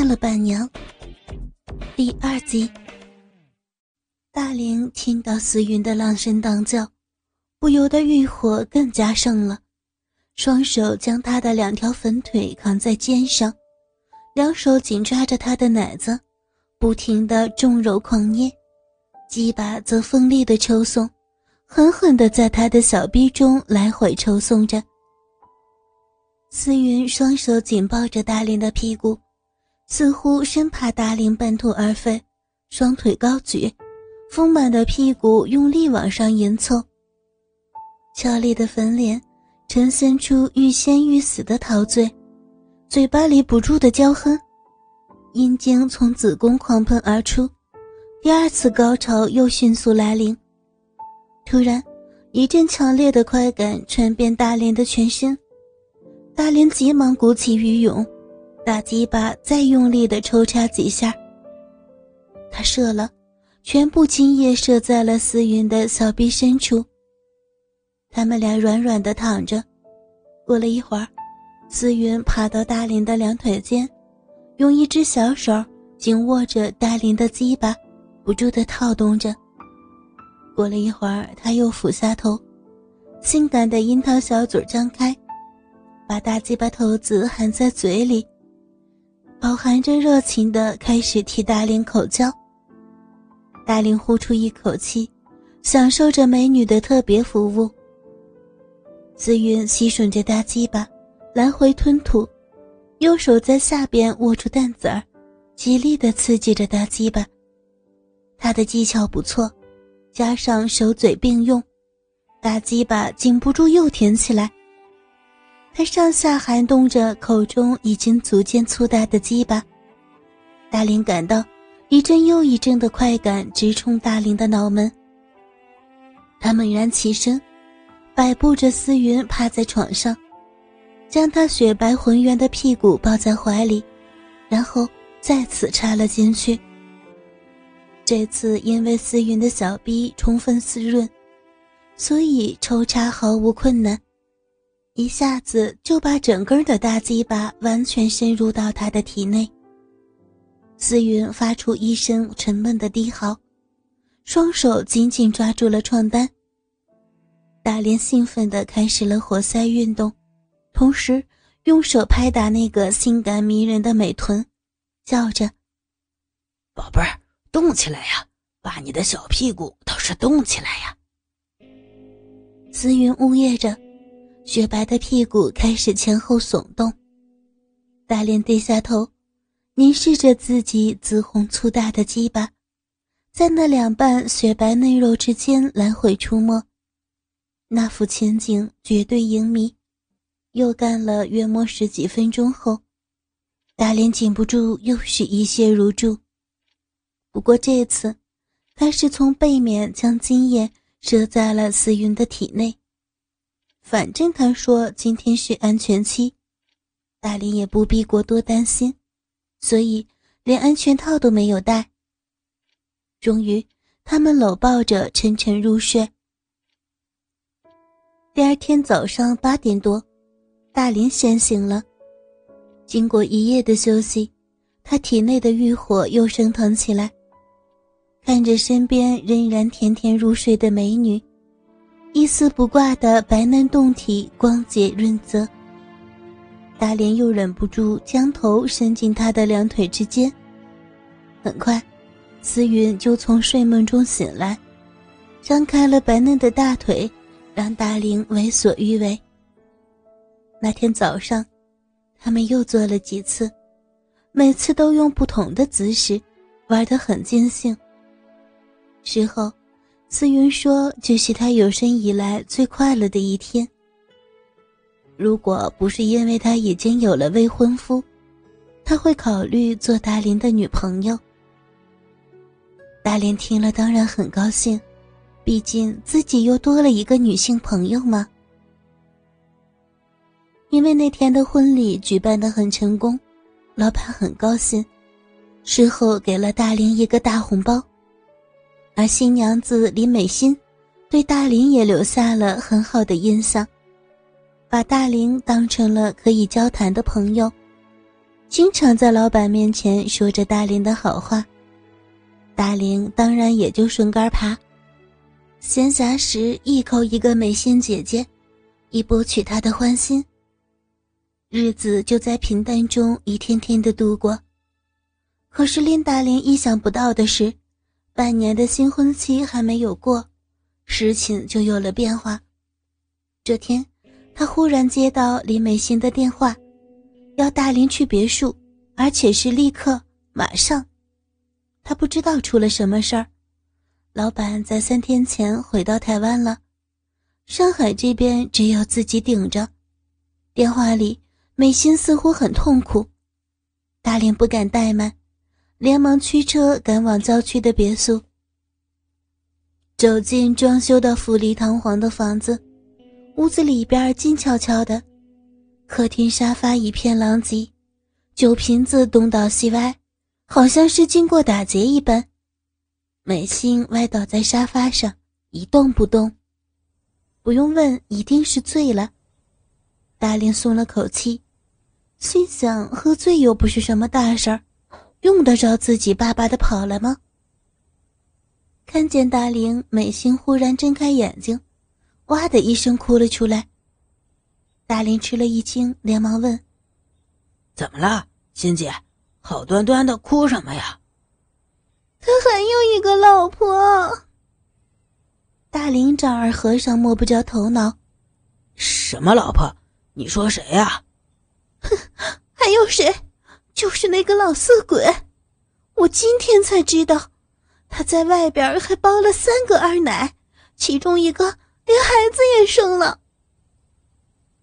见了伴娘。第二集，大林听到思云的浪声荡叫，不由得欲火更加盛了，双手将她的两条粉腿扛在肩上，两手紧抓着她的奶子，不停的重揉狂捏，鸡巴则锋利的抽送，狠狠的在她的小臂中来回抽送着。思云双手紧抱着大林的屁股，似乎生怕大林半途而废，双腿高举，丰满的屁股用力往上迎凑。俏丽的粉脸呈现出欲仙欲死的陶醉，嘴巴里不住的娇哼，阴茎从子宫狂喷而出，第二次高潮又迅速来临。突然，一阵强烈的快感传遍大林的全身。大林急忙鼓起鱼涌，大鸡巴再用力的抽插几下。他射了，全部精液射在了思云的小臂深处。他们俩软软的躺着。过了一会儿，思云爬到大林的两腿间，用一只小手紧握着大林的鸡巴，不住的套动着。过了一会儿，他又俯下头，性感的樱桃小嘴张开。把大鸡巴头子含在嘴里，饱含着热情的开始替大林口交。大林呼出一口气，享受着美女的特别服务。紫云吸吮着大鸡巴，来回吞吐，右手在下边握住蛋子儿，极力的刺激着大鸡巴。他的技巧不错，加上手嘴并用，大鸡巴禁不住又舔起来。他上下含动着口中已经逐渐粗大的鸡巴，大林感到一阵又一阵的快感直冲大林的脑门。他猛然起身，摆布着思云趴在床上，将他雪白浑圆的屁股抱在怀里，然后再次插了进去。这次因为思云的小臂充分湿润，所以抽插毫无困难。一下子就把整根的大鸡巴完全深入到他的体内。思云发出一声沉闷的低嚎，双手紧紧抓住了床单。大连兴奋地开始了活塞运动，同时用手拍打那个性感迷人的美臀，叫着：“宝贝儿，动起来呀，把你的小屁股倒是动起来呀！”思云呜咽着。雪白的屁股开始前后耸动，大脸低下头，凝视着自己紫红粗大的鸡巴，在那两瓣雪白嫩肉之间来回出没，那幅情景绝对淫迷。又干了约莫十几分钟后，大脸禁不住又是一泻如注。不过这次，他是从背面将精液射在了思云的体内。反正他说今天是安全期，大林也不必过多担心，所以连安全套都没有带。终于，他们搂抱着沉沉入睡。第二天早上八点多，大林先醒了。经过一夜的休息，他体内的欲火又升腾起来，看着身边仍然甜甜入睡的美女。一丝不挂的白嫩胴体，光洁润泽。大莲又忍不住将头伸进他的两腿之间。很快，思云就从睡梦中醒来，张开了白嫩的大腿，让大林为所欲为。那天早上，他们又做了几次，每次都用不同的姿势，玩得很尽兴。事后。思云说：“这是他有生以来最快乐的一天。如果不是因为他已经有了未婚夫，他会考虑做大林的女朋友。”大林听了当然很高兴，毕竟自己又多了一个女性朋友嘛。因为那天的婚礼举办的很成功，老板很高兴，事后给了大林一个大红包。而新娘子李美心，对大林也留下了很好的印象，把大林当成了可以交谈的朋友，经常在老板面前说着大林的好话。大林当然也就顺杆爬，闲暇时一口一个美心姐姐，以博取他的欢心。日子就在平淡中一天天的度过。可是令大林意想不到的是，半年的新婚期还没有过，事情就有了变化。这天，他忽然接到李美心的电话，要大林去别墅，而且是立刻、马上。他不知道出了什么事儿，老板在三天前回到台湾了，上海这边只有自己顶着。电话里，美心似乎很痛苦，大林不敢怠慢，连忙驱车赶往郊区的别墅。走进装修的富丽堂皇的房子，屋子里边静悄悄的，客厅沙发一片狼藉，酒瓶子东倒西歪。好像是经过打劫一般，美心歪倒在沙发上一动不动。不用问，一定是醉了。大林松了口气，心想：喝醉又不是什么大事儿，用得着自己巴巴的跑来吗？看见大林，美心忽然睁开眼睛，哇的一声哭了出来。大林吃了一惊，连忙问：“怎么了，欣姐？”好端端的哭什么呀？他还有一个老婆。大林丈二和尚摸不着头脑，什么老婆？你说谁呀？哼，还有谁？就是那个老色鬼。我今天才知道，他在外边还包了三个二奶，其中一个连孩子也生了。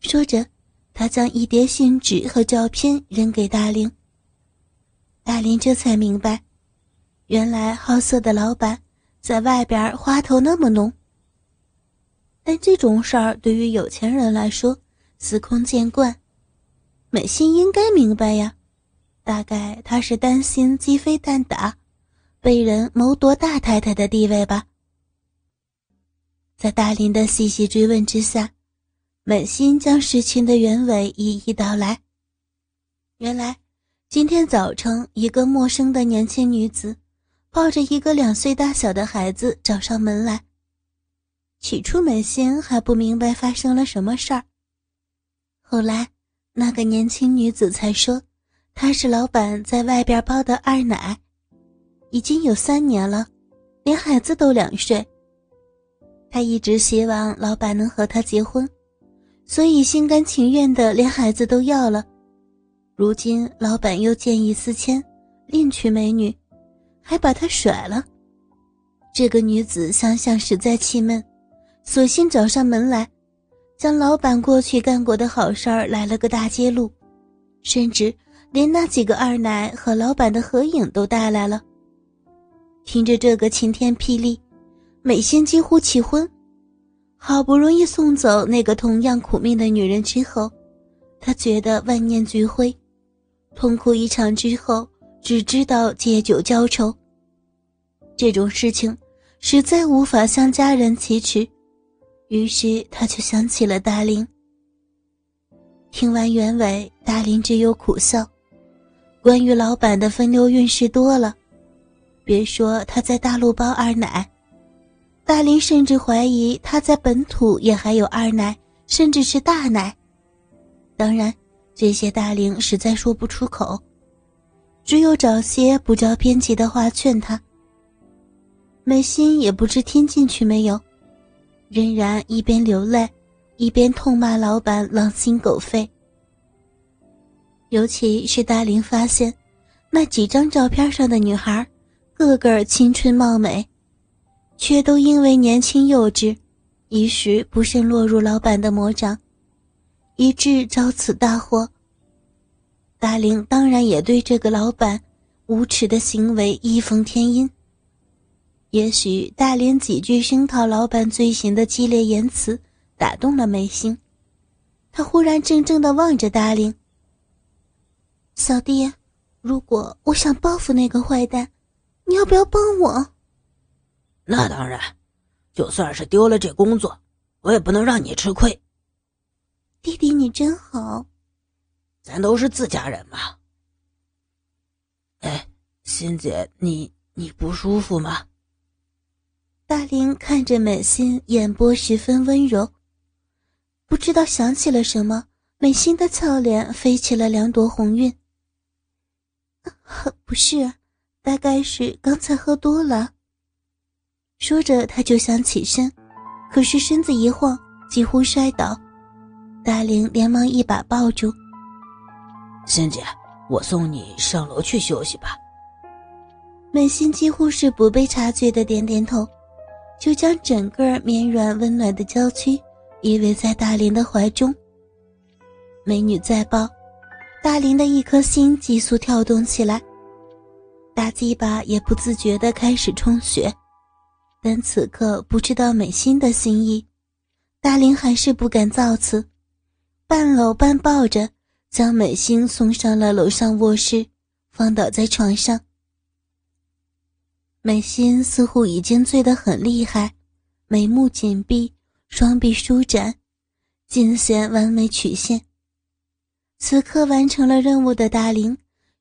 说着，他将一叠信纸和照片扔给大林。大林这才明白，原来好色的老板在外边花头那么浓。但这种事儿对于有钱人来说司空见惯，美心应该明白呀。大概他是担心鸡飞蛋打，被人谋夺大太太的地位吧。在大林的细细追问之下，美心将事情的原委一一道来。原来。今天早晨，一个陌生的年轻女子抱着一个两岁大小的孩子找上门来。起初，美心还不明白发生了什么事儿。后来，那个年轻女子才说，她是老板在外边包的二奶，已经有三年了，连孩子都两岁。她一直希望老板能和她结婚，所以心甘情愿的连孩子都要了。如今老板又见异思迁，另娶美女，还把她甩了。这个女子想想实在气闷，索性找上门来，将老板过去干过的好事儿来了个大揭露，甚至连那几个二奶和老板的合影都带来了。听着这个晴天霹雳，美仙几乎气昏。好不容易送走那个同样苦命的女人之后，她觉得万念俱灰。痛哭一场之后，只知道借酒浇愁。这种事情实在无法向家人启齿，于是他就想起了大林。听完原委，大林只有苦笑。关于老板的风流韵事多了，别说他在大陆包二奶，大林甚至怀疑他在本土也还有二奶，甚至是大奶。当然。这些大龄实在说不出口，只有找些不着边际的话劝他。美心也不知听进去没有，仍然一边流泪，一边痛骂老板狼心狗肺。尤其是大龄发现，那几张照片上的女孩，个个青春貌美，却都因为年轻幼稚，一时不慎落入老板的魔掌。以致遭此大祸。大林当然也对这个老板无耻的行为义愤填膺。也许大林几句声讨老板罪行的激烈言辞打动了眉心，他忽然怔怔的望着大林：“小弟，如果我想报复那个坏蛋，你要不要帮我？”“那当然，就算是丢了这工作，我也不能让你吃亏。”弟弟，你真好。咱都是自家人嘛，哎欣姐，你你不舒服吗？大林看着美心，眼波十分温柔。不知道想起了什么，美心的俏脸飞起了两朵红晕。不是，大概是刚才喝多了。说着，他就想起身，可是身子一晃，几乎摔倒。大林连忙一把抱住。仙姐，我送你上楼去休息吧。美心几乎是不被察觉的点点头，就将整个绵软温暖的娇躯依偎在大林的怀中。美女在抱，大林的一颗心急速跳动起来，大鸡巴也不自觉地开始充血。但此刻不知道美心的心意，大林还是不敢造次，半搂半抱着，将美心送上了楼上卧室，放倒在床上。美心似乎已经醉得很厉害，眉目紧闭，双臂舒展，尽显完美曲线。此刻完成了任务的大林，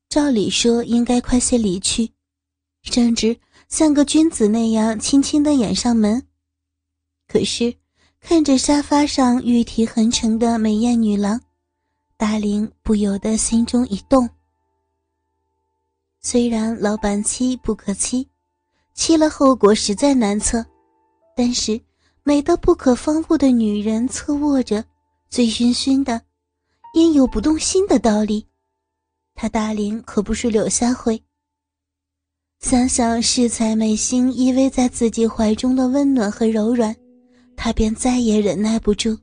照理说应该快些离去，甚至像个君子那样轻轻的掩上门。可是看着沙发上玉体横陈的美艳女郎，大林不由得心中一动。虽然老板妻不可欺。欺了后果实在难测，但是美得不可方物的女人侧卧着，醉醺醺的，焉有不动心的道理？他大林可不是柳下惠。想想适才美心依偎在自己怀中的温暖和柔软，他便再也忍耐不住，